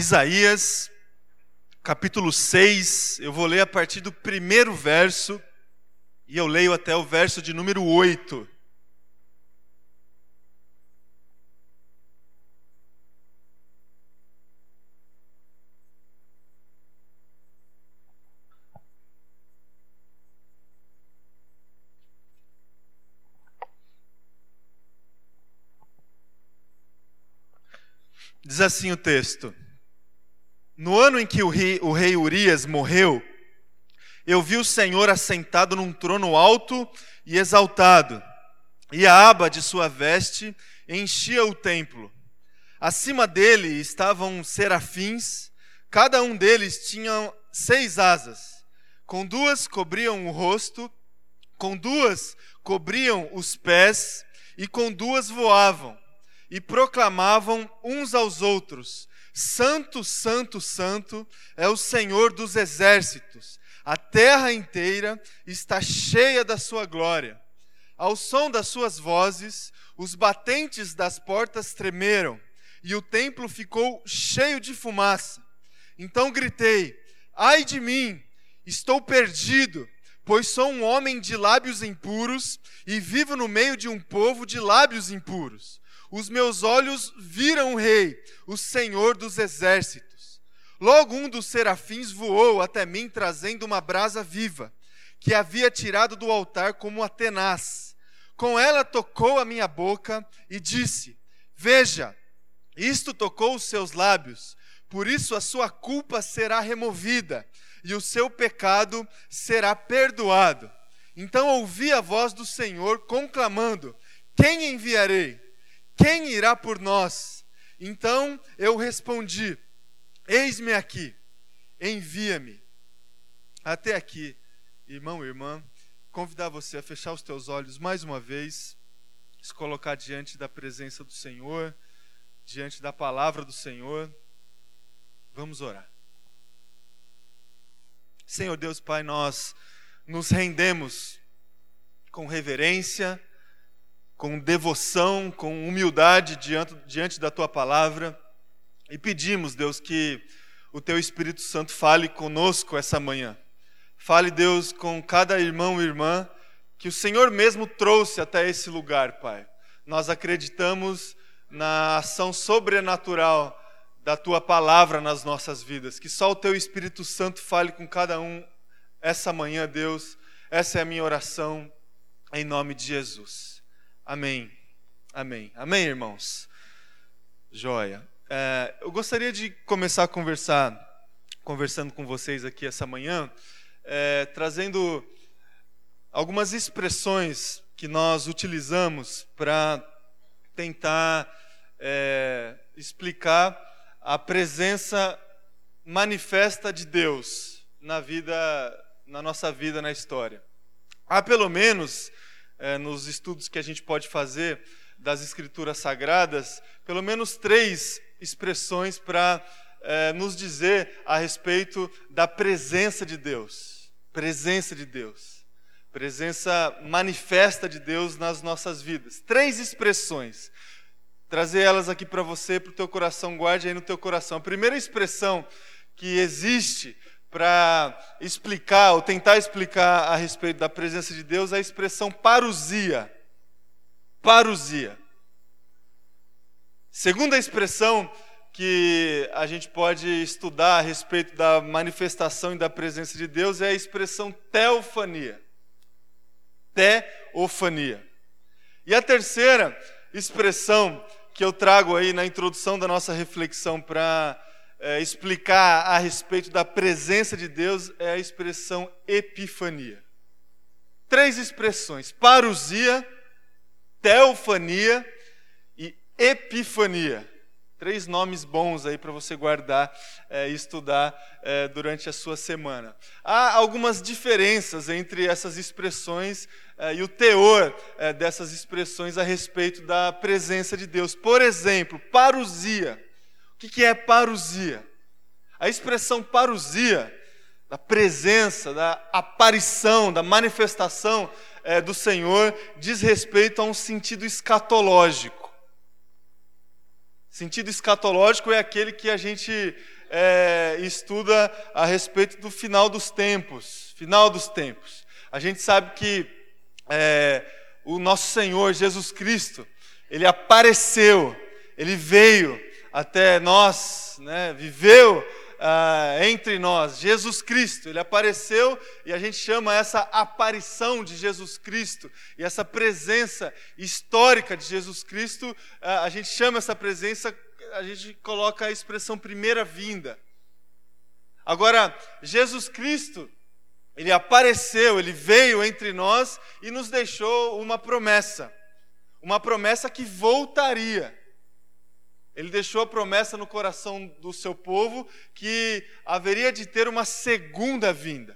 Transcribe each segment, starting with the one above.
Isaías, capítulo 6, eu vou ler a partir do primeiro verso e eu leio até o verso de número 8. Diz assim o texto: No ano em que o rei, o rei Urias morreu, eu vi o Senhor assentado num trono alto e exaltado, e a aba de sua veste enchia o templo. Acima dele estavam serafins, cada um deles tinha seis asas. Com duas cobriam o rosto, com duas cobriam os pés, e com duas voavam e proclamavam uns aos outros: Santo, Santo, Santo é o Senhor dos exércitos, a terra inteira está cheia da sua glória. Ao som das suas vozes, os batentes das portas tremeram e o templo ficou cheio de fumaça. Então gritei: Ai de mim, estou perdido, pois sou um homem de lábios impuros e vivo no meio de um povo de lábios impuros. Os meus olhos viram o Rei, o Senhor dos exércitos. Logo um dos serafins voou até mim, trazendo uma brasa viva, que havia tirado do altar como a tenaz. Com ela tocou a minha boca e disse: Veja, isto tocou os seus lábios, por isso a sua culpa será removida e o seu pecado será perdoado. Então ouvi a voz do Senhor conclamando: Quem enviarei? Quem irá por nós? Então eu respondi: Eis-me aqui, envia-me. Até aqui, irmão e irmã, convidar você a fechar os teus olhos mais uma vez, se colocar diante da presença do Senhor, diante da palavra do Senhor. Vamos orar. Senhor Deus Pai, nós nos rendemos com reverência, com devoção, com humildade diante, diante da tua palavra e pedimos, Deus, que o teu Espírito Santo fale conosco essa manhã. Fale, Deus, com cada irmão e irmã que o Senhor mesmo trouxe até esse lugar, Pai. Nós acreditamos na ação sobrenatural da tua palavra nas nossas vidas. Que só o teu Espírito Santo fale com cada um essa manhã, Deus. Essa é a minha oração em nome de Jesus. Amém. Amém. Amém, irmãos? Joia. É, eu gostaria de começar a conversar, conversando com vocês aqui essa manhã, é, trazendo algumas expressões que nós utilizamos para tentar é, explicar a presença manifesta de Deus na vida, na nossa vida, na história. Há pelo menos é, nos estudos que a gente pode fazer das Escrituras Sagradas, pelo menos três expressões para é, nos dizer a respeito da presença de Deus. Presença de Deus. Presença manifesta de Deus nas nossas vidas. Três expressões. Trazer elas aqui para você, para o teu coração, guarde aí no teu coração. A primeira expressão que existe para explicar ou tentar explicar a respeito da presença de Deus a expressão parousia. Parousia. Segunda expressão que a gente pode estudar a respeito da manifestação e da presença de Deus é a expressão teofania. Teofania. E a terceira expressão que eu trago aí na introdução da nossa reflexão para é, explicar a respeito da presença de Deus é a expressão epifania. Três expressões: parousia, teofania e epifania. Três nomes bons aí para você guardar é, e estudar é, durante a sua semana. Há algumas diferenças entre essas expressões é, e o teor é, dessas expressões a respeito da presença de Deus. Por exemplo, parousia o que é parousia? A expressão parousia, da presença, da aparição, da manifestação é, do Senhor, diz respeito a um sentido escatológico. Sentido escatológico é aquele que a gente é, estuda a respeito do final dos tempos. Final dos tempos. A gente sabe que é, o nosso Senhor Jesus Cristo, ele apareceu, ele veio até nós, né, viveu uh, entre nós, Jesus Cristo. Ele apareceu e a gente chama essa aparição de Jesus Cristo e essa presença histórica de Jesus Cristo, uh, a gente chama essa presença, a gente coloca a expressão primeira vinda. Agora, Jesus Cristo, ele apareceu, ele veio entre nós e nos deixou uma promessa. Uma promessa que voltaria. Ele deixou a promessa no coração do seu povo que haveria de ter uma segunda vinda.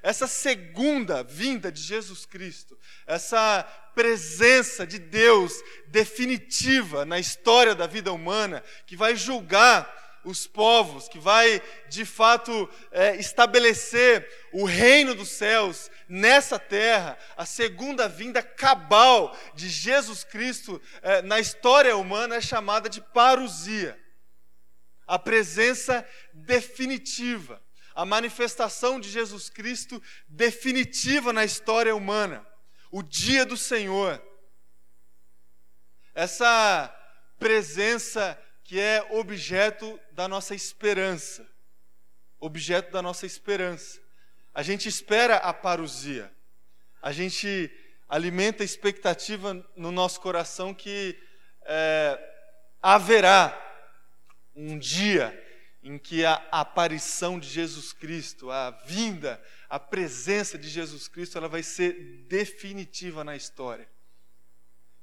Essa segunda vinda de Jesus Cristo, essa presença de Deus definitiva na história da vida humana, que vai julgar os povos, que vai de fato é, estabelecer o reino dos céus nessa terra, a segunda vinda cabal de Jesus Cristo é, na história humana é chamada de parousia a presença definitiva, a manifestação de Jesus Cristo definitiva na história humana, o dia do Senhor. Essa presença que é objeto da nossa esperança. Objeto da nossa esperança. A gente espera a parousia. A gente alimenta a expectativa no nosso coração que é, haverá um dia em que a aparição de Jesus Cristo, a vinda, a presença de Jesus Cristo, ela vai ser definitiva na história.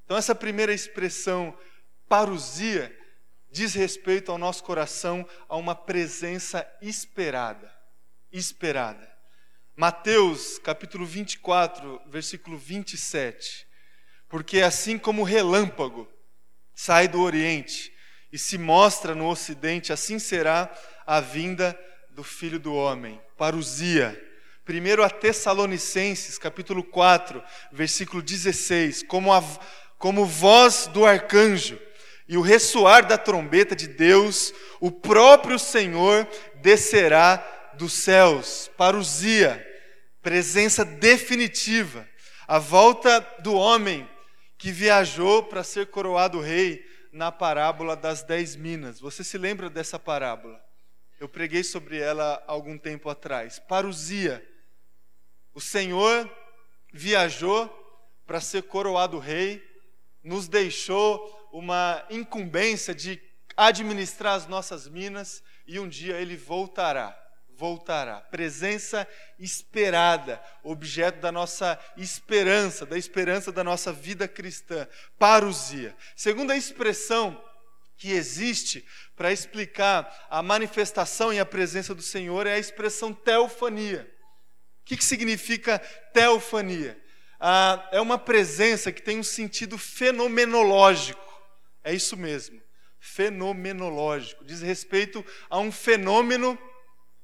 Então essa primeira expressão parousia diz respeito ao nosso coração a uma presença esperada. Esperada. Mateus capítulo 24, versículo 27. Porque assim como o relâmpago sai do Oriente e se mostra no Ocidente, assim será a vinda do Filho do Homem. Parousia. Primeiro a Tessalonicenses, capítulo 4, versículo 16. Como, a, como voz do arcanjo e o ressoar da trombeta de Deus, o próprio Senhor descerá dos céus, parousia, presença definitiva, a volta do homem que viajou para ser coroado rei na parábola das dez minas. Você se lembra dessa parábola? Eu preguei sobre ela algum tempo atrás. Parousia. O Senhor viajou para ser coroado rei, nos deixou uma incumbência de administrar as nossas minas e um dia ele voltará. Voltará. Presença esperada, objeto da nossa esperança, da esperança da nossa vida cristã. Parousia. Segunda expressão que existe para explicar a manifestação e a presença do Senhor é a expressão teofania. O que, que significa teofania? Ah, é uma presença que tem um sentido fenomenológico. É isso mesmo, fenomenológico. Diz respeito a um fenômeno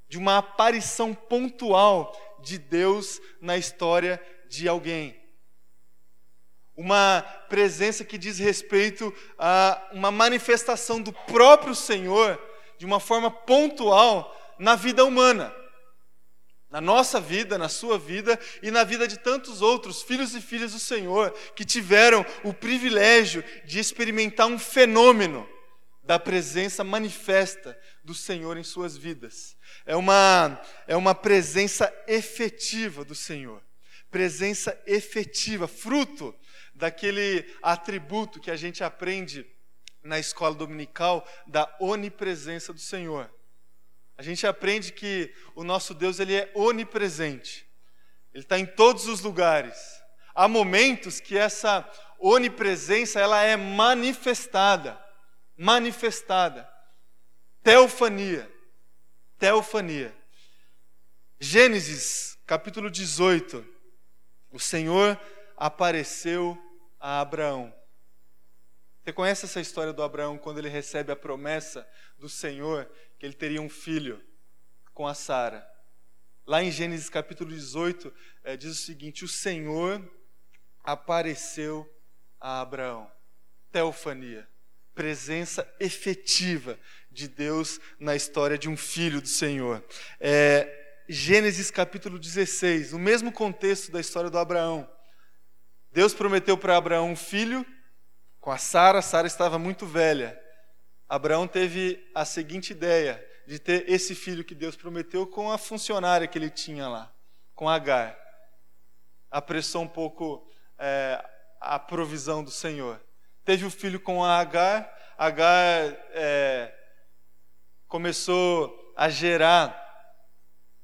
de uma aparição pontual de Deus na história de alguém. Uma presença que diz respeito a uma manifestação do próprio Senhor de uma forma pontual na vida humana na nossa vida, na sua vida e na vida de tantos outros filhos e filhas do Senhor que tiveram o privilégio de experimentar um fenômeno da presença manifesta do Senhor em suas vidas. É uma, é uma presença efetiva do Senhor. Presença efetiva, fruto daquele atributo que a gente aprende na escola dominical da onipresença do Senhor. A gente aprende que o nosso Deus ele é onipresente. Ele está em todos os lugares. Há momentos que essa onipresença ela é manifestada, manifestada. Teofania, teofania. Gênesis capítulo 18. O Senhor apareceu a Abraão. Você conhece essa história do Abraão quando ele recebe a promessa do Senhor que ele teria um filho com a Sara. Lá em Gênesis capítulo 18, é, diz o seguinte: O Senhor apareceu a Abraão. Teofania. presença efetiva de Deus na história de um filho do Senhor. É, Gênesis capítulo 16, o mesmo contexto da história do Abraão. Deus prometeu para Abraão um filho com a Sara, Sara estava muito velha. Abraão teve a seguinte ideia de ter esse filho que Deus prometeu com a funcionária que ele tinha lá, com Agar. Apressou um pouco é, a provisão do Senhor. Teve o filho com a Agar, Agar é, começou a gerar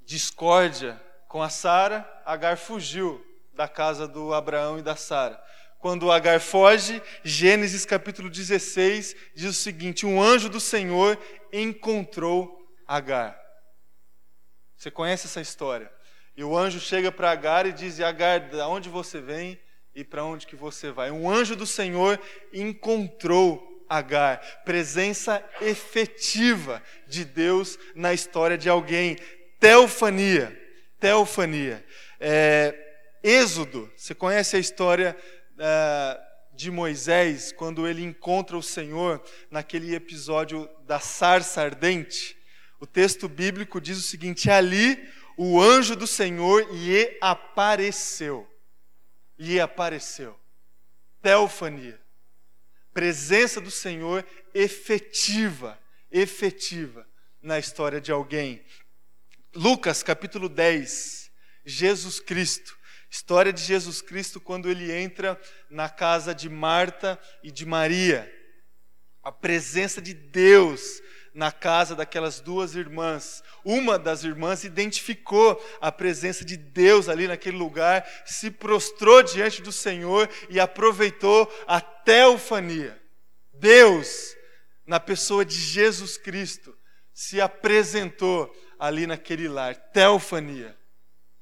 discórdia com a Sara, Agar fugiu da casa do Abraão e da Sara. Quando Agar foge, Gênesis capítulo 16 diz o seguinte: Um anjo do Senhor encontrou Agar. Você conhece essa história? E o anjo chega para Agar e diz: Agar, de onde você vem e para onde que você vai? Um anjo do Senhor encontrou Agar, presença efetiva de Deus na história de alguém, teofania, teofania. É, Êxodo, você conhece a história de Moisés, quando ele encontra o Senhor naquele episódio da sarça ardente, o texto bíblico diz o seguinte: ali o anjo do Senhor lhe apareceu. Lhe apareceu. Teofania. Presença do Senhor efetiva, efetiva na história de alguém. Lucas capítulo 10, Jesus Cristo História de Jesus Cristo quando ele entra na casa de Marta e de Maria. A presença de Deus na casa daquelas duas irmãs. Uma das irmãs identificou a presença de Deus ali naquele lugar, se prostrou diante do Senhor e aproveitou a teofania. Deus, na pessoa de Jesus Cristo, se apresentou ali naquele lar. Teofania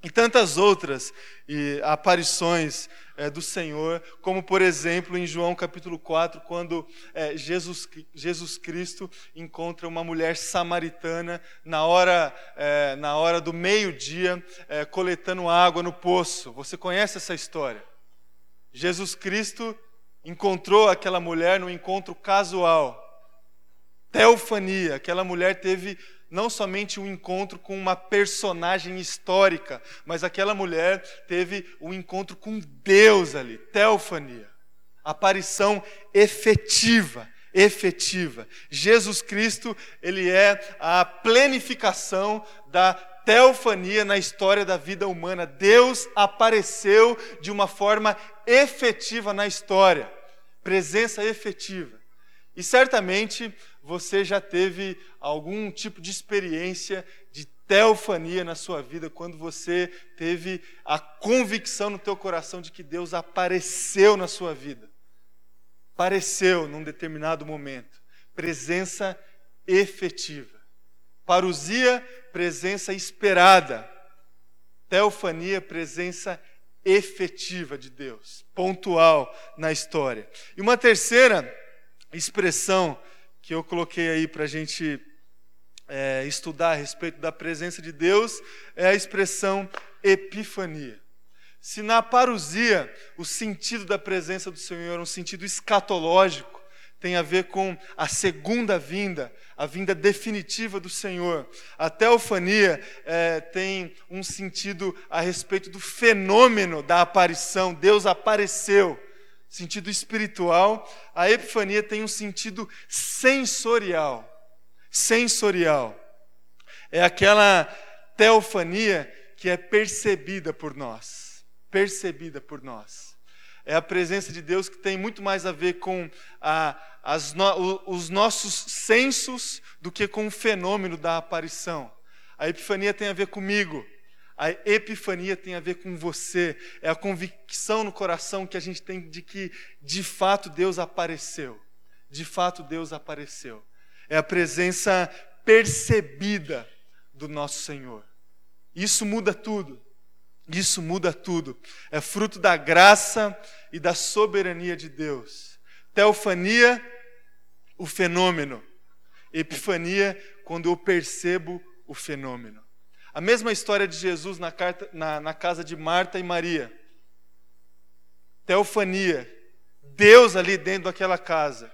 e tantas outras e, aparições é, do Senhor, como por exemplo em João capítulo 4, quando é, Jesus, Jesus Cristo encontra uma mulher samaritana na hora, é, na hora do meio-dia, coletando água no poço. Você conhece essa história? Jesus Cristo encontrou aquela mulher no encontro casual. Teofania, aquela mulher teve não somente um encontro com uma personagem histórica, mas aquela mulher teve um encontro com Deus ali, teofania, aparição efetiva, efetiva. Jesus Cristo, ele é a plenificação da teofania na história da vida humana. Deus apareceu de uma forma efetiva na história, presença efetiva. E certamente você já teve algum tipo de experiência de teofania na sua vida, quando você teve a convicção no teu coração de que Deus apareceu na sua vida. Apareceu num determinado momento. Presença efetiva. Parousia, presença esperada. Teofania, presença efetiva de Deus, pontual na história. E uma terceira expressão que eu coloquei aí para a gente é, estudar a respeito da presença de Deus é a expressão epifania. Se na parousia o sentido da presença do Senhor é um sentido escatológico, tem a ver com a segunda vinda, a vinda definitiva do Senhor. A teofania é, tem um sentido a respeito do fenômeno da aparição. Deus apareceu sentido espiritual, a epifania tem um sentido sensorial. Sensorial. É aquela teofania que é percebida por nós. Percebida por nós. É a presença de Deus que tem muito mais a ver com a, no, os nossos sensos do que com o fenômeno da aparição. A epifania tem a ver comigo a epifania tem a ver com você, é a convicção no coração que a gente tem de que de fato Deus apareceu. De fato Deus apareceu. É a presença percebida do nosso Senhor. Isso muda tudo. Isso muda tudo. É fruto da graça e da soberania de Deus. Teofania, o fenômeno. Epifania, quando eu percebo o fenômeno. A mesma história de Jesus na, carta, na, na casa de Marta e Maria. Teofania. Deus ali dentro daquela casa.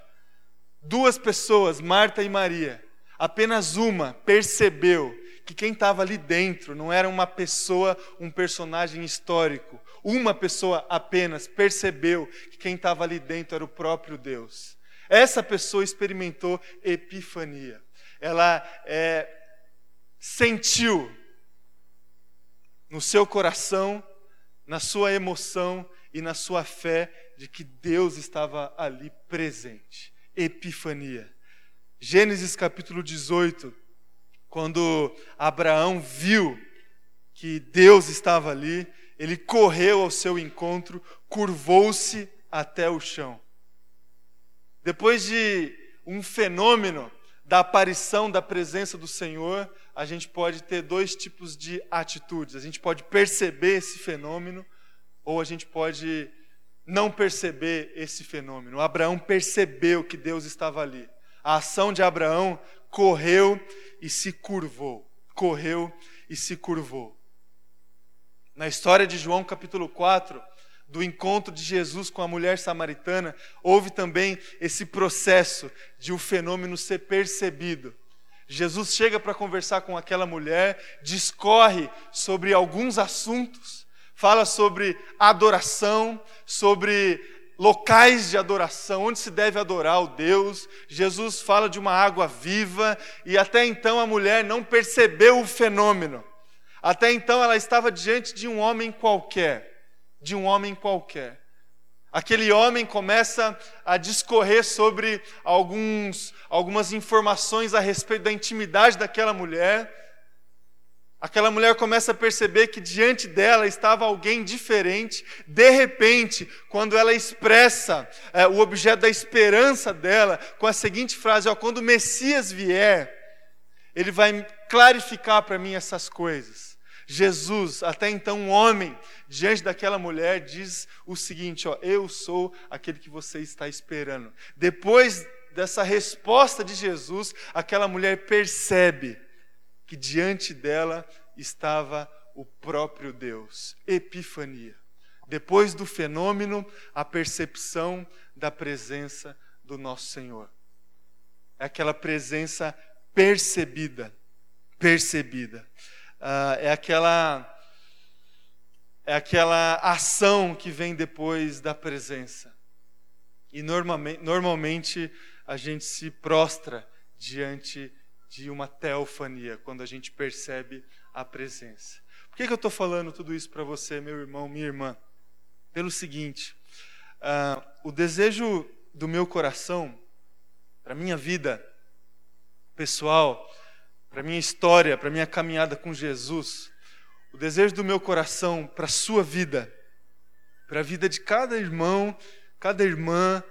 duas pessoas, Marta e Maria, apenas uma percebeu que quem estava ali dentro não era uma pessoa, um personagem histórico. Uma pessoa apenas percebeu que quem estava ali dentro era o próprio Deus. Essa pessoa experimentou epifania. Ela é, sentiu no seu coração, na sua emoção e na sua fé de que Deus estava ali presente. Epifania. Gênesis capítulo 18, quando Abraão viu que Deus estava ali, ele correu ao seu encontro, curvou-se até o chão. Depois de um fenômeno da aparição da presença do Senhor, a gente pode ter dois tipos de atitudes. A gente pode perceber esse fenômeno ou a gente pode não perceber esse fenômeno. Abraão percebeu que Deus estava ali. A ação de Abraão correu e se curvou. Correu e se curvou. Na história de João capítulo 4, do encontro de Jesus com a mulher samaritana, houve também esse processo de o fenômeno ser percebido. Jesus chega para conversar com aquela mulher, discorre sobre alguns assuntos, fala sobre adoração, sobre locais de adoração, onde se deve adorar o Deus. Jesus fala de uma água viva e até então a mulher não percebeu o fenômeno. Até então ela estava diante de um homem qualquer, de um homem qualquer. Aquele homem começa a discorrer sobre alguns, algumas informações a respeito da intimidade daquela mulher. Aquela mulher começa a perceber que diante dela estava alguém diferente. De repente, quando ela expressa é, o objeto da esperança dela com a seguinte frase: ó, quando o Messias vier, ele vai clarificar para mim essas coisas. Jesus, até então um homem, diante daquela mulher, diz o seguinte: ó, eu sou aquele que você está esperando. Depois dessa resposta de Jesus, aquela mulher percebe que diante dela estava o próprio Deus. Epifania. Depois do fenômeno, a percepção da presença do nosso Senhor. É aquela presença percebida, percebida uh, é aquela é aquela ação que vem depois da presença. E normalmente, normalmente a gente se prostra diante de uma teofania, quando a gente percebe a presença. Por que, que eu estou falando tudo isso para você, meu irmão, minha irmã? Pelo seguinte: uh, o desejo do meu coração, para minha vida pessoal, para minha história, para minha caminhada com Jesus, o desejo do meu coração para a sua vida, para a vida de cada irmão, cada irmã,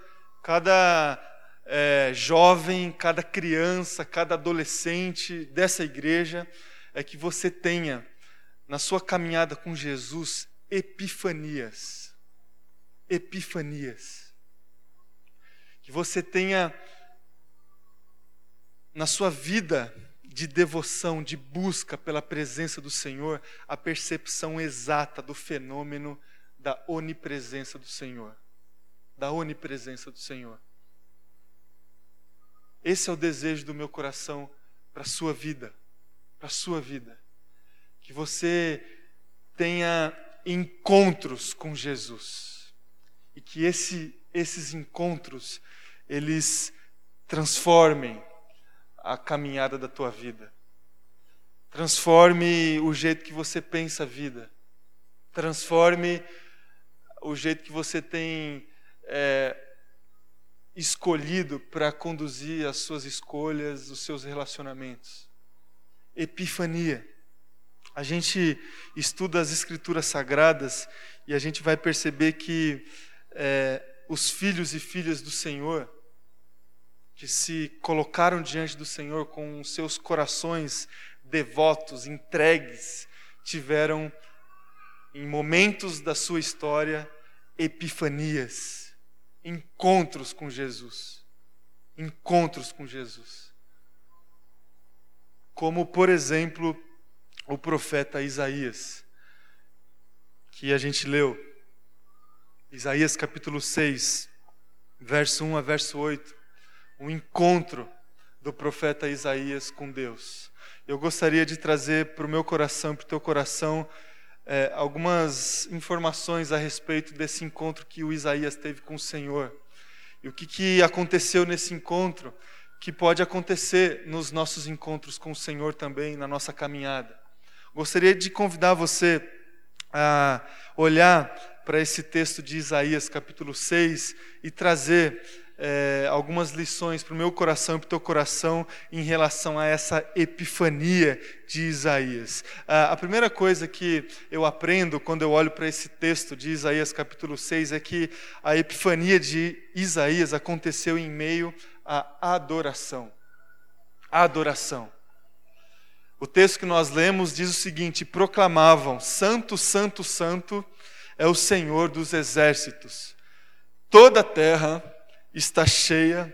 cada é, jovem, cada criança, cada adolescente dessa igreja, é que você tenha na sua caminhada com Jesus epifanias. Epifanias. Que você tenha na sua vida de devoção, de busca pela presença do Senhor, a percepção exata do fenômeno da onipresença do Senhor. Da onipresença do Senhor. Esse é o desejo do meu coração para a sua vida, para a sua vida. Que você tenha encontros com Jesus. E que esse, esses encontros, eles transformem a caminhada da tua vida. Transforme o jeito que você pensa a vida. Transforme o jeito que você tem é, escolhido para conduzir as suas escolhas, os seus relacionamentos. Epifania. A gente estuda as Escrituras Sagradas e a gente vai perceber que é, os filhos e filhas do Senhor, que se colocaram diante do Senhor com seus corações devotos, entregues, tiveram, em momentos da sua história, epifanias, encontros com Jesus. Encontros com Jesus. Como, por exemplo, o profeta Isaías, que a gente leu. Isaías capítulo 6, verso 1 a verso 8 um encontro do profeta Isaías com Deus. Eu gostaria de trazer para o meu coração e para o teu coração é, algumas informações a respeito desse encontro que o Isaías teve com o Senhor. E o que, que aconteceu nesse encontro, que pode acontecer nos nossos encontros com o Senhor também, na nossa caminhada. Gostaria de convidar você a olhar para esse texto de Isaías, capítulo 6, e trazer é, algumas lições para o meu coração e para o teu coração em relação a essa epifania de Isaías. a primeira coisa que eu aprendo quando eu olho para esse texto de Isaías capítulo 6 é que a epifania de Isaías aconteceu em meio à adoração. A adoração. O texto que nós lemos diz o seguinte: proclamavam: Santo, Santo, Santo é o Senhor dos exércitos. Toda a terra está cheia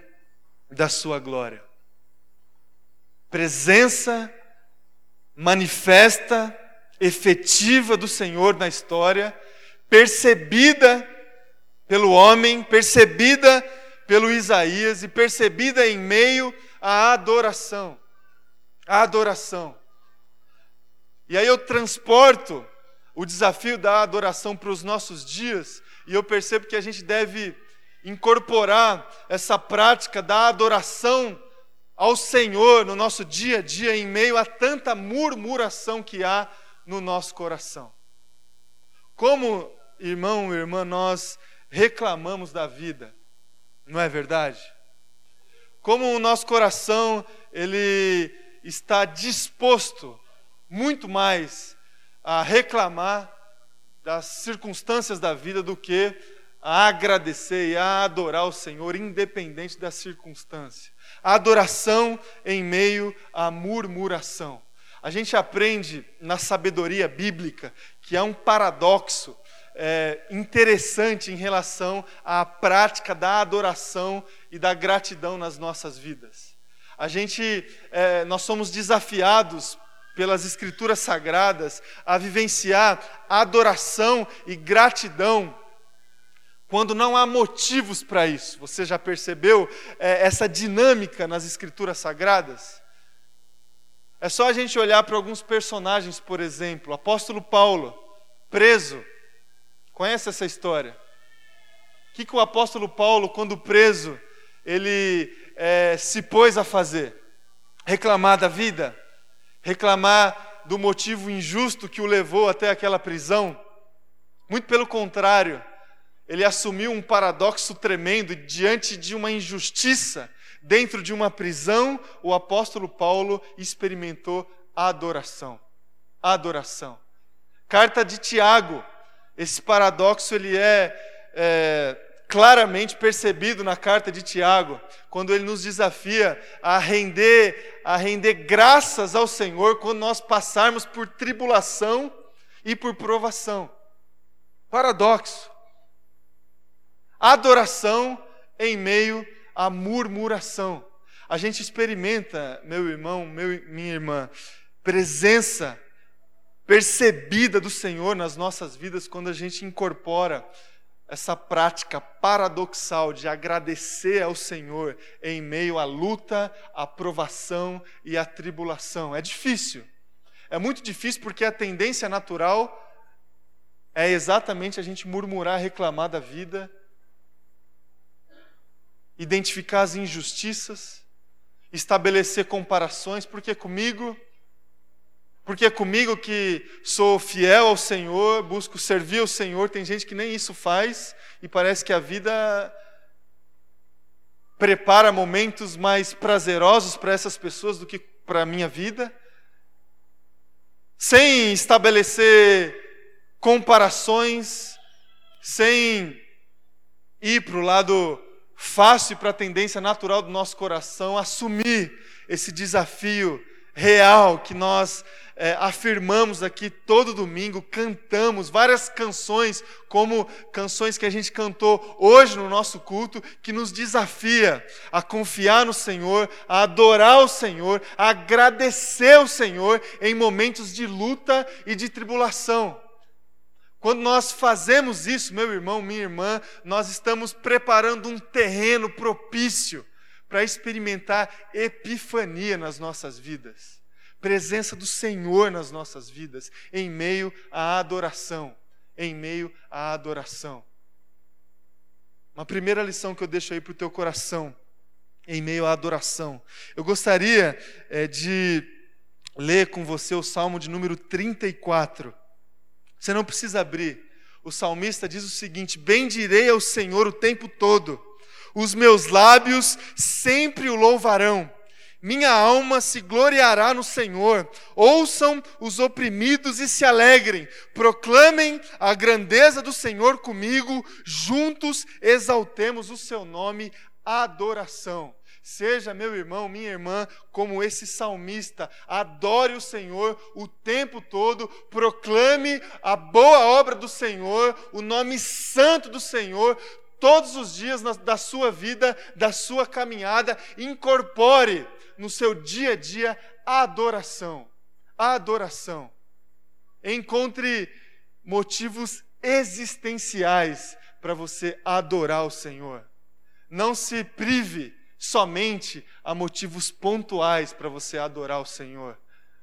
da sua glória. Presença manifesta, efetiva do Senhor na história, percebida pelo homem, percebida pelo Isaías e percebida em meio à adoração. A adoração. E aí eu transporto o desafio da adoração para os nossos dias, e eu percebo que a gente deve incorporar essa prática da adoração ao Senhor no nosso dia a dia, em meio a tanta murmuração que há no nosso coração. Como, irmão irmã, nós reclamamos da vida, não é verdade? Como o nosso coração, ele está disposto muito mais a reclamar das circunstâncias da vida do que a agradecer e a adorar o Senhor, independente da circunstância. A adoração em meio à murmuração. A gente aprende na sabedoria bíblica que há um paradoxo é, interessante em relação à prática da adoração e da gratidão nas nossas vidas. A gente, é, nós somos desafiados pelas escrituras sagradas a vivenciar adoração e gratidão quando não há motivos para isso. Você já percebeu é, essa dinâmica nas escrituras sagradas? É só a gente olhar para alguns personagens, por exemplo, o apóstolo Paulo, preso. Conhece essa história? O que, que o apóstolo Paulo, quando preso, ele é, se pôs a fazer? Reclamar da vida? Reclamar do motivo injusto que o levou até aquela prisão? Muito pelo contrário, ele assumiu um paradoxo tremendo diante de uma injustiça. Dentro de uma prisão, o apóstolo Paulo experimentou adoração. Adoração. Carta de Tiago. Esse paradoxo ele é, é claramente percebido na carta de Tiago, quando ele nos desafia a render, a render graças ao Senhor quando nós passarmos por tribulação e por provação. Paradoxo adoração em meio à murmuração. A gente experimenta, meu irmão, meu, minha irmã, presença percebida do Senhor nas nossas vidas quando a gente incorpora essa prática paradoxal de agradecer ao Senhor em meio à luta, à provação e à tribulação. É difícil. É muito difícil porque a tendência natural é exatamente a gente murmurar, reclamar da vida identificar as injustiças, estabelecer comparações, porque comigo, porque comigo que sou fiel ao Senhor, busco servir ao Senhor, tem gente que nem isso faz e parece que a vida prepara momentos mais prazerosos para essas pessoas do que para a minha vida, sem estabelecer comparações, sem ir para o lado fácil para a tendência natural do nosso coração assumir esse desafio real que nós é, afirmamos aqui todo domingo, cantamos várias canções, como canções que a gente cantou hoje no nosso culto, que nos desafia a confiar no Senhor, a adorar o Senhor, a agradecer o Senhor em momentos de luta e de tribulação. Quando nós fazemos isso, meu irmão, minha irmã, nós estamos preparando um terreno propício para experimentar epifania nas nossas vidas, presença do Senhor nas nossas vidas, em meio à adoração, em meio à adoração. Uma primeira lição que eu deixo aí para o teu coração, em meio à adoração. Eu gostaria é, de ler com você o Salmo de número 34. Você não precisa abrir. O salmista diz o seguinte: Bendirei ao Senhor o tempo todo, os meus lábios sempre o louvarão. Minha alma se gloriará no Senhor. Ouçam os oprimidos e se alegrem. Proclamem a grandeza do Senhor comigo. Juntos exaltemos o seu nome. Adoração. Seja, meu irmão, minha irmã, como esse salmista, adore o Senhor o tempo todo, proclame a boa obra do Senhor, o nome santo do Senhor, todos os dias da sua vida, da sua caminhada, incorpore no seu dia a dia a adoração. A adoração. Encontre motivos existenciais para você adorar o Senhor. Não se prive somente a motivos pontuais para você adorar o Senhor,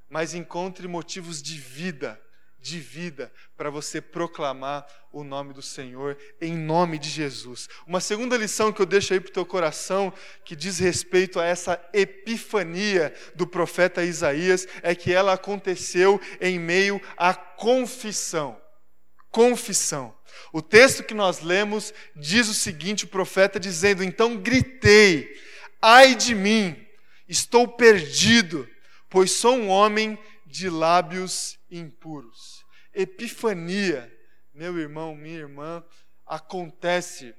mas encontre motivos de vida, de vida, para você proclamar o nome do Senhor, em nome de Jesus. Uma segunda lição que eu deixo aí para o teu coração, que diz respeito a essa epifania do profeta Isaías, é que ela aconteceu em meio à confissão. Confissão. O texto que nós lemos diz o seguinte: o profeta dizendo, então gritei, Ai de mim, estou perdido, pois sou um homem de lábios impuros. Epifania, meu irmão, minha irmã, acontece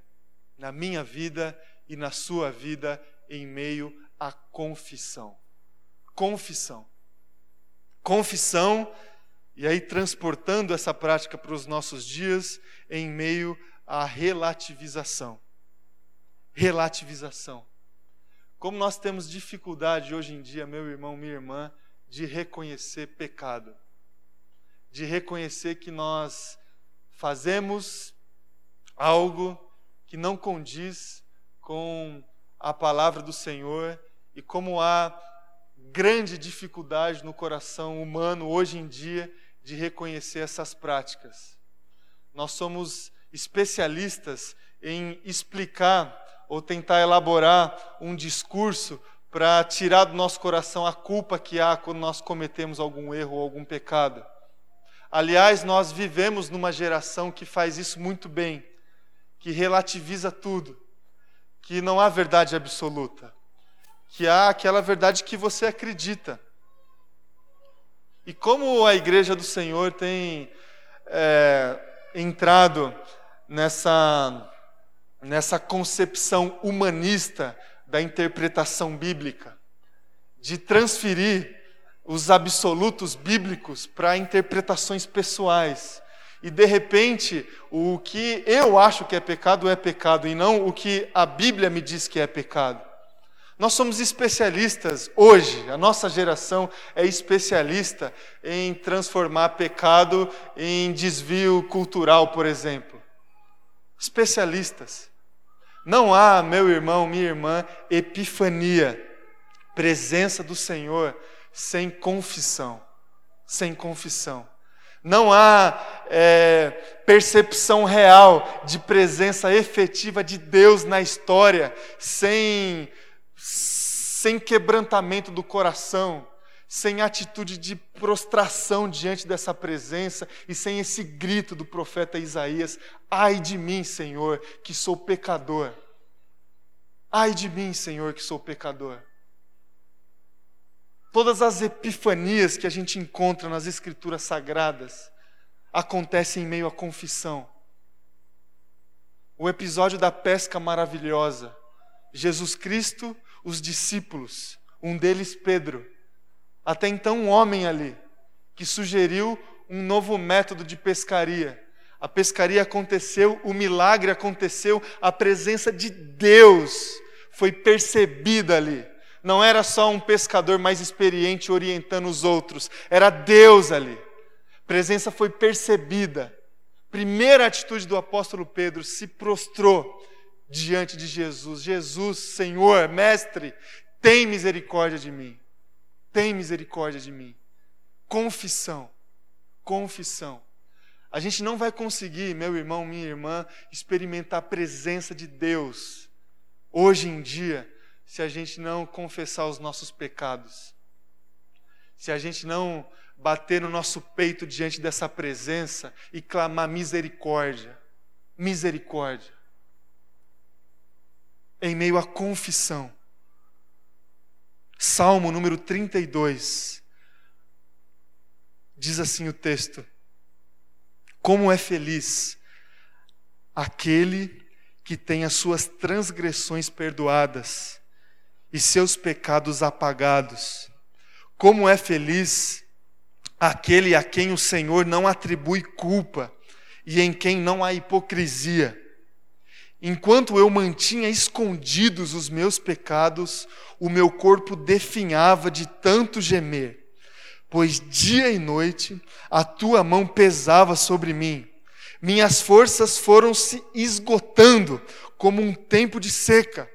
na minha vida e na sua vida em meio à confissão. Confissão. Confissão, e aí transportando essa prática para os nossos dias, em meio à relativização. Relativização. Como nós temos dificuldade hoje em dia, meu irmão, minha irmã, de reconhecer pecado, de reconhecer que nós fazemos algo que não condiz com a palavra do Senhor e como há grande dificuldade no coração humano hoje em dia de reconhecer essas práticas. Nós somos especialistas em explicar ou tentar elaborar um discurso para tirar do nosso coração a culpa que há quando nós cometemos algum erro ou algum pecado. Aliás, nós vivemos numa geração que faz isso muito bem, que relativiza tudo, que não há verdade absoluta, que há aquela verdade que você acredita. E como a igreja do Senhor tem é, entrado nessa nessa concepção humanista da interpretação bíblica, de transferir os absolutos bíblicos para interpretações pessoais. E de repente, o que eu acho que é pecado é pecado e não o que a Bíblia me diz que é pecado. Nós somos especialistas hoje, a nossa geração é especialista em transformar pecado em desvio cultural, por exemplo. Especialistas. Não há, meu irmão, minha irmã, epifania, presença do Senhor sem confissão. Sem confissão. Não há é, percepção real de presença efetiva de Deus na história sem, sem quebrantamento do coração, sem atitude de prostração diante dessa presença e sem esse grito do profeta Isaías: Ai de mim, Senhor, que sou pecador. Ai de mim, Senhor, que sou pecador. Todas as epifanias que a gente encontra nas Escrituras Sagradas acontecem em meio à confissão. O episódio da pesca maravilhosa. Jesus Cristo, os discípulos, um deles Pedro, até então um homem ali, que sugeriu um novo método de pescaria. A pescaria aconteceu, o milagre aconteceu, a presença de Deus foi percebida ali. Não era só um pescador mais experiente orientando os outros, era Deus ali. A presença foi percebida. Primeira atitude do apóstolo Pedro, se prostrou diante de Jesus: Jesus, Senhor, Mestre, tem misericórdia de mim. Tem misericórdia de mim. Confissão. Confissão. A gente não vai conseguir, meu irmão, minha irmã, experimentar a presença de Deus hoje em dia se a gente não confessar os nossos pecados. Se a gente não bater no nosso peito diante dessa presença e clamar misericórdia. Misericórdia. Em meio à confissão. Salmo número 32. Diz assim o texto: Como é feliz aquele que tem as suas transgressões perdoadas e seus pecados apagados. Como é feliz aquele a quem o Senhor não atribui culpa e em quem não há hipocrisia. Enquanto eu mantinha escondidos os meus pecados, o meu corpo definhava de tanto gemer, pois dia e noite a tua mão pesava sobre mim. Minhas forças foram se esgotando como um tempo de seca.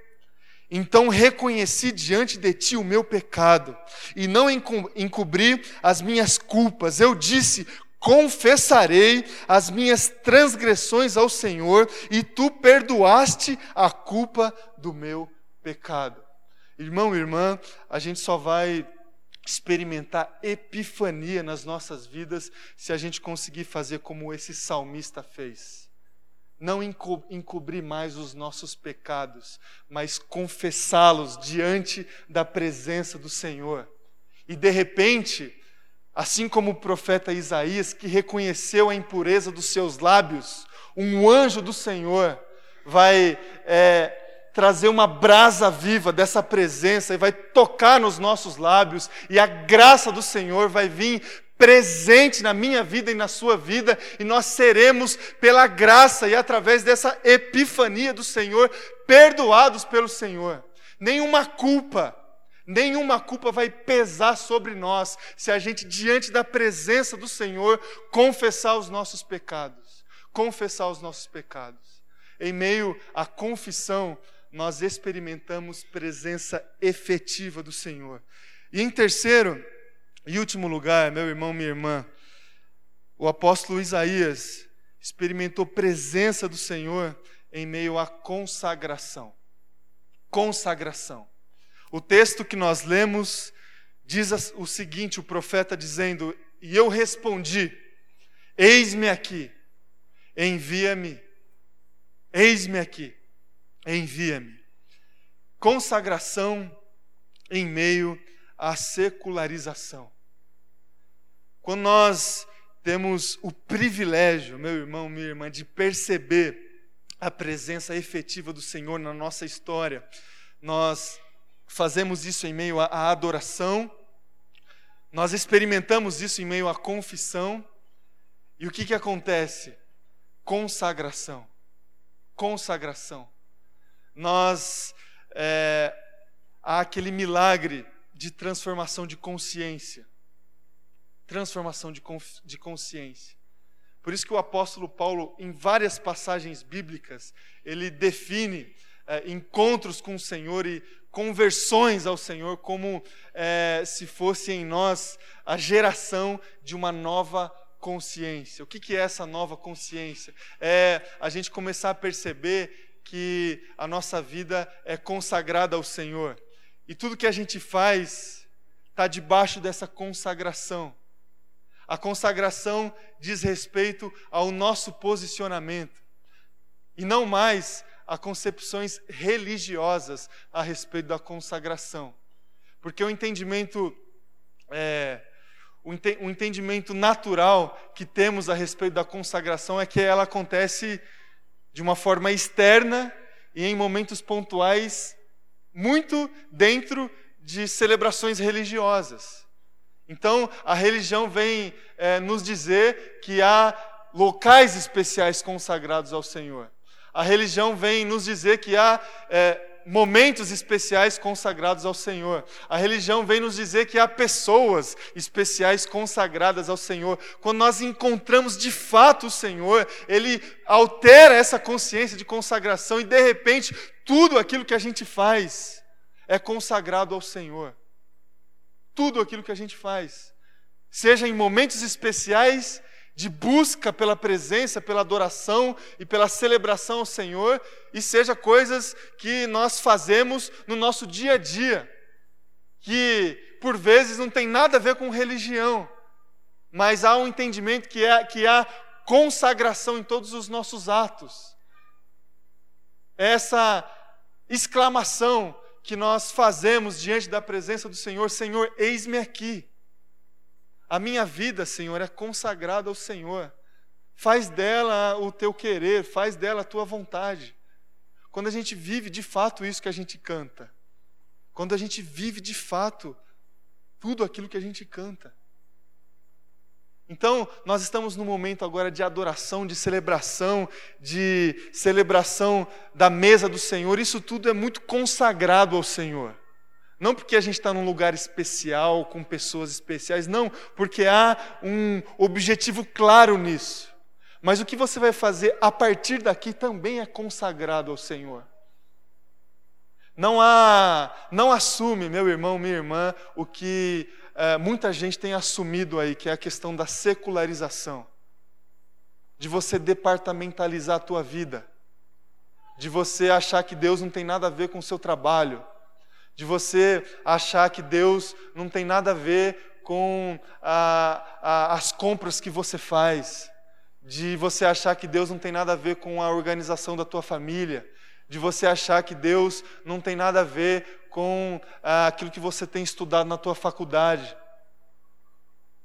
Então reconheci diante de ti o meu pecado e não encobri as minhas culpas. Eu disse: confessarei as minhas transgressões ao Senhor e tu perdoaste a culpa do meu pecado. Irmão, irmã, a gente só vai experimentar epifania nas nossas vidas se a gente conseguir fazer como esse salmista fez não encobrir mais os nossos pecados, mas confessá-los diante da presença do Senhor. E de repente, assim como o profeta Isaías, que reconheceu a impureza dos seus lábios, um anjo do Senhor vai é, trazer uma brasa viva dessa presença e vai tocar nos nossos lábios, e a graça do Senhor vai vir presente na minha vida e na sua vida, e nós seremos, pela graça e através dessa epifania do Senhor, perdoados pelo Senhor. Nenhuma culpa, nenhuma culpa vai pesar sobre nós se a gente, diante da presença do Senhor, confessar os nossos pecados. Confessar os nossos pecados. Em meio à confissão, nós experimentamos presença efetiva do Senhor. E em terceiro, em último lugar, meu irmão, minha irmã, o apóstolo Isaías experimentou presença do Senhor em meio à consagração. Consagração. O texto que nós lemos diz o seguinte: o profeta dizendo: E eu respondi: Eis-me aqui, envia-me. Eis-me aqui, envia-me. Consagração em meio à secularização. Quando nós temos o privilégio, meu irmão, minha irmã, de perceber a presença efetiva do Senhor na nossa história, nós fazemos isso em meio à adoração, nós experimentamos isso em meio à confissão, e o que, que acontece? Consagração. Consagração. Nós, é, há aquele milagre de transformação de consciência transformação de, de consciência. Por isso que o apóstolo Paulo, em várias passagens bíblicas, ele define é, encontros com o Senhor e conversões ao Senhor como é, se fosse em nós a geração de uma nova consciência. O que, que é essa nova consciência? É a gente começar a perceber que a nossa vida é consagrada ao Senhor. E tudo que a gente faz está debaixo dessa consagração. A consagração diz respeito ao nosso posicionamento e não mais a concepções religiosas a respeito da consagração. Porque o entendimento, é, o entendimento natural que temos a respeito da consagração é que ela acontece de uma forma externa e em momentos pontuais, muito dentro de celebrações religiosas. Então, a religião vem é, nos dizer que há locais especiais consagrados ao Senhor. A religião vem nos dizer que há é, momentos especiais consagrados ao Senhor. A religião vem nos dizer que há pessoas especiais consagradas ao Senhor. Quando nós encontramos de fato o Senhor, Ele altera essa consciência de consagração e de repente tudo aquilo que a gente faz é consagrado ao Senhor. Tudo aquilo que a gente faz, seja em momentos especiais de busca pela presença, pela adoração e pela celebração ao Senhor, e seja coisas que nós fazemos no nosso dia a dia, que por vezes não tem nada a ver com religião, mas há um entendimento que, é, que há consagração em todos os nossos atos. Essa exclamação que nós fazemos diante da presença do Senhor: Senhor, eis-me aqui. A minha vida, Senhor, é consagrada ao Senhor. Faz dela o teu querer, faz dela a tua vontade. Quando a gente vive de fato isso que a gente canta, quando a gente vive de fato tudo aquilo que a gente canta. Então, nós estamos num momento agora de adoração, de celebração, de celebração da mesa do Senhor. Isso tudo é muito consagrado ao Senhor. Não porque a gente está num lugar especial, com pessoas especiais, não, porque há um objetivo claro nisso. Mas o que você vai fazer a partir daqui também é consagrado ao Senhor. Não há, não assume, meu irmão, minha irmã, o que é, muita gente tem assumido aí, que é a questão da secularização, de você departamentalizar a tua vida, de você achar que Deus não tem nada a ver com o seu trabalho, de você achar que Deus não tem nada a ver com a, a, as compras que você faz, de você achar que Deus não tem nada a ver com a organização da tua família, de você achar que Deus não tem nada a ver com ah, aquilo que você tem estudado na tua faculdade.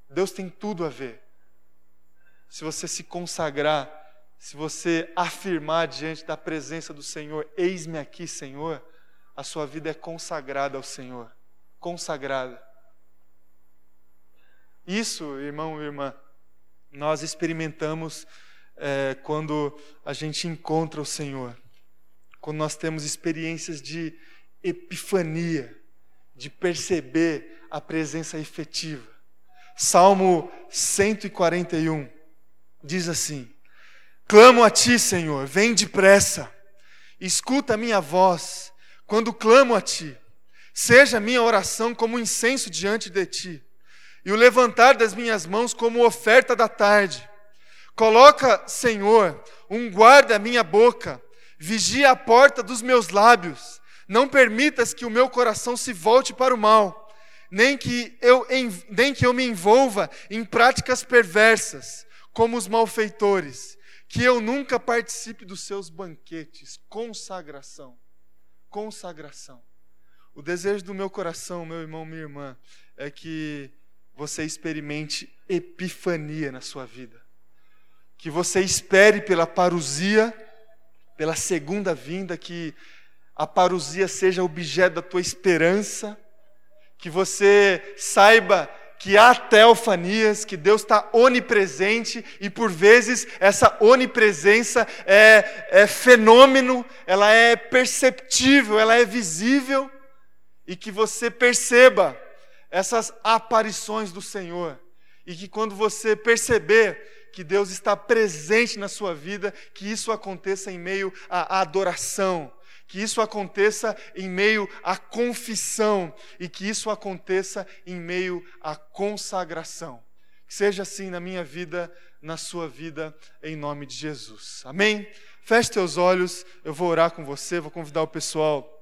Deus tem tudo a ver. Se você se consagrar, se você afirmar diante da presença do Senhor, eis-me aqui, Senhor, a sua vida é consagrada ao Senhor. Consagrada. Isso, irmão e irmã, nós experimentamos é, quando a gente encontra o Senhor. Quando nós temos experiências de epifania, de perceber a presença efetiva. Salmo 141 diz assim: Clamo a ti, Senhor, vem depressa, escuta a minha voz quando clamo a ti. Seja minha oração como incenso diante de ti, e o levantar das minhas mãos como oferta da tarde. Coloca, Senhor, um guarda à minha boca, vigia a porta dos meus lábios. Não permitas que o meu coração se volte para o mal, nem que eu, nem que eu me envolva em práticas perversas, como os malfeitores, que eu nunca participe dos seus banquetes. Consagração consagração. O desejo do meu coração, meu irmão, minha irmã, é que você experimente epifania na sua vida. Que você espere pela parousia, pela segunda vinda, que a parousia seja objeto da tua esperança, que você saiba que há teofanias, que Deus está onipresente e por vezes essa onipresença é, é fenômeno, ela é perceptível, ela é visível e que você perceba essas aparições do Senhor e que quando você perceber que Deus está presente na sua vida, que isso aconteça em meio à adoração, que isso aconteça em meio à confissão e que isso aconteça em meio à consagração. Que seja assim na minha vida, na sua vida, em nome de Jesus. Amém? Feche teus olhos, eu vou orar com você, vou convidar o pessoal